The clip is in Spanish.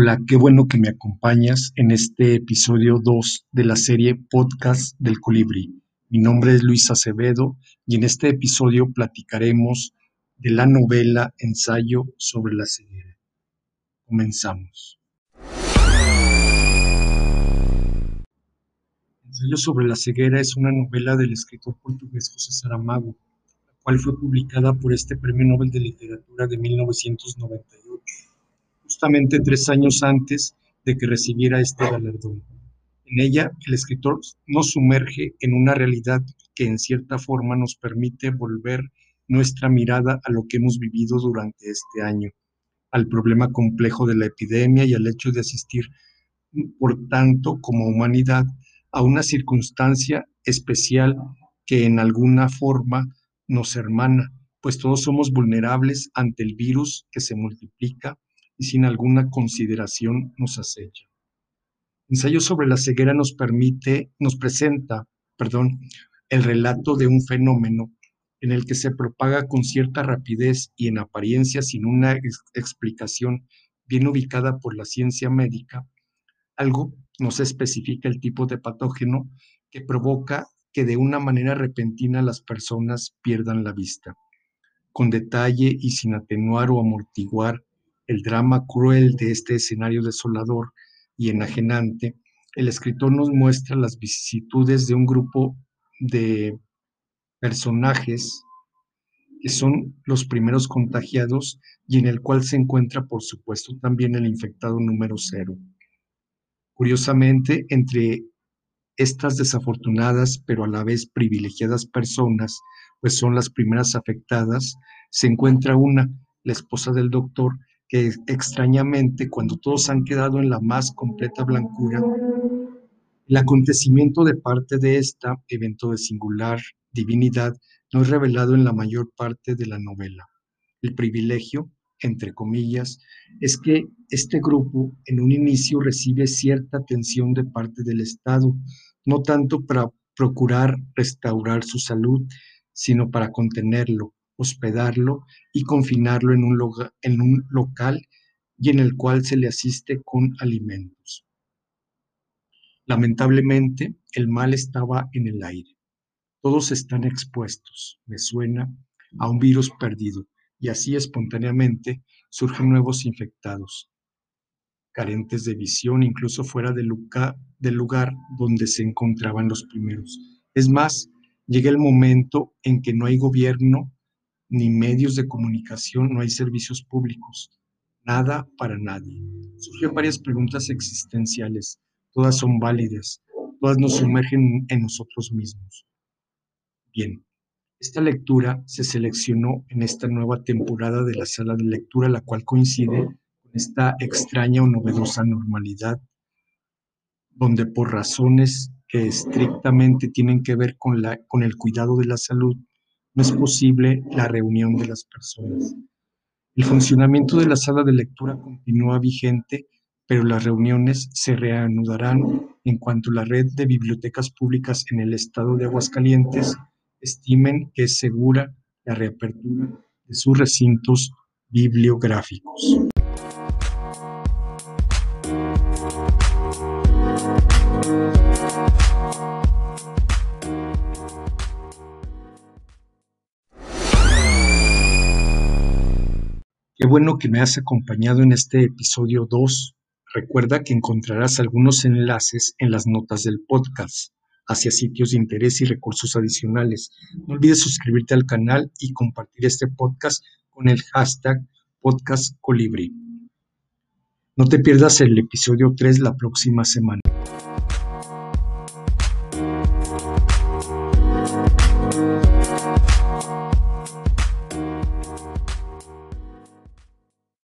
Hola, qué bueno que me acompañas en este episodio 2 de la serie Podcast del Colibrí. Mi nombre es Luis Acevedo y en este episodio platicaremos de la novela Ensayo sobre la ceguera. Comenzamos. Ensayo sobre la ceguera es una novela del escritor portugués José Saramago, la cual fue publicada por este Premio Nobel de Literatura de 1998 justamente tres años antes de que recibiera este galardón. En ella, el escritor nos sumerge en una realidad que en cierta forma nos permite volver nuestra mirada a lo que hemos vivido durante este año, al problema complejo de la epidemia y al hecho de asistir, por tanto, como humanidad, a una circunstancia especial que en alguna forma nos hermana, pues todos somos vulnerables ante el virus que se multiplica y sin alguna consideración nos acecha. Ensayo sobre la ceguera nos permite, nos presenta, perdón, el relato de un fenómeno en el que se propaga con cierta rapidez y en apariencia sin una explicación bien ubicada por la ciencia médica, algo no se especifica el tipo de patógeno que provoca que de una manera repentina las personas pierdan la vista. Con detalle y sin atenuar o amortiguar el drama cruel de este escenario desolador y enajenante, el escritor nos muestra las vicisitudes de un grupo de personajes que son los primeros contagiados y en el cual se encuentra, por supuesto, también el infectado número cero. Curiosamente, entre estas desafortunadas, pero a la vez privilegiadas personas, pues son las primeras afectadas, se encuentra una, la esposa del doctor, que extrañamente, cuando todos han quedado en la más completa blancura, el acontecimiento de parte de esta evento de singular divinidad no es revelado en la mayor parte de la novela. El privilegio, entre comillas, es que este grupo en un inicio recibe cierta atención de parte del Estado, no tanto para procurar restaurar su salud, sino para contenerlo, hospedarlo y confinarlo en un, en un local y en el cual se le asiste con alimentos. Lamentablemente, el mal estaba en el aire. Todos están expuestos, me suena, a un virus perdido, y así espontáneamente surgen nuevos infectados, carentes de visión incluso fuera del lugar donde se encontraban los primeros. Es más, llega el momento en que no hay gobierno ni medios de comunicación, no hay servicios públicos, nada para nadie. Surgen varias preguntas existenciales, todas son válidas, todas nos sumergen en nosotros mismos. Bien, esta lectura se seleccionó en esta nueva temporada de la sala de lectura, la cual coincide con esta extraña o novedosa normalidad, donde por razones que estrictamente tienen que ver con, la, con el cuidado de la salud, no es posible la reunión de las personas. El funcionamiento de la sala de lectura continúa vigente, pero las reuniones se reanudarán en cuanto la red de bibliotecas públicas en el estado de Aguascalientes estimen que es segura la reapertura de sus recintos bibliográficos. Qué bueno que me has acompañado en este episodio 2. Recuerda que encontrarás algunos enlaces en las notas del podcast hacia sitios de interés y recursos adicionales. No olvides suscribirte al canal y compartir este podcast con el hashtag podcastcolibri. No te pierdas el episodio 3 la próxima semana.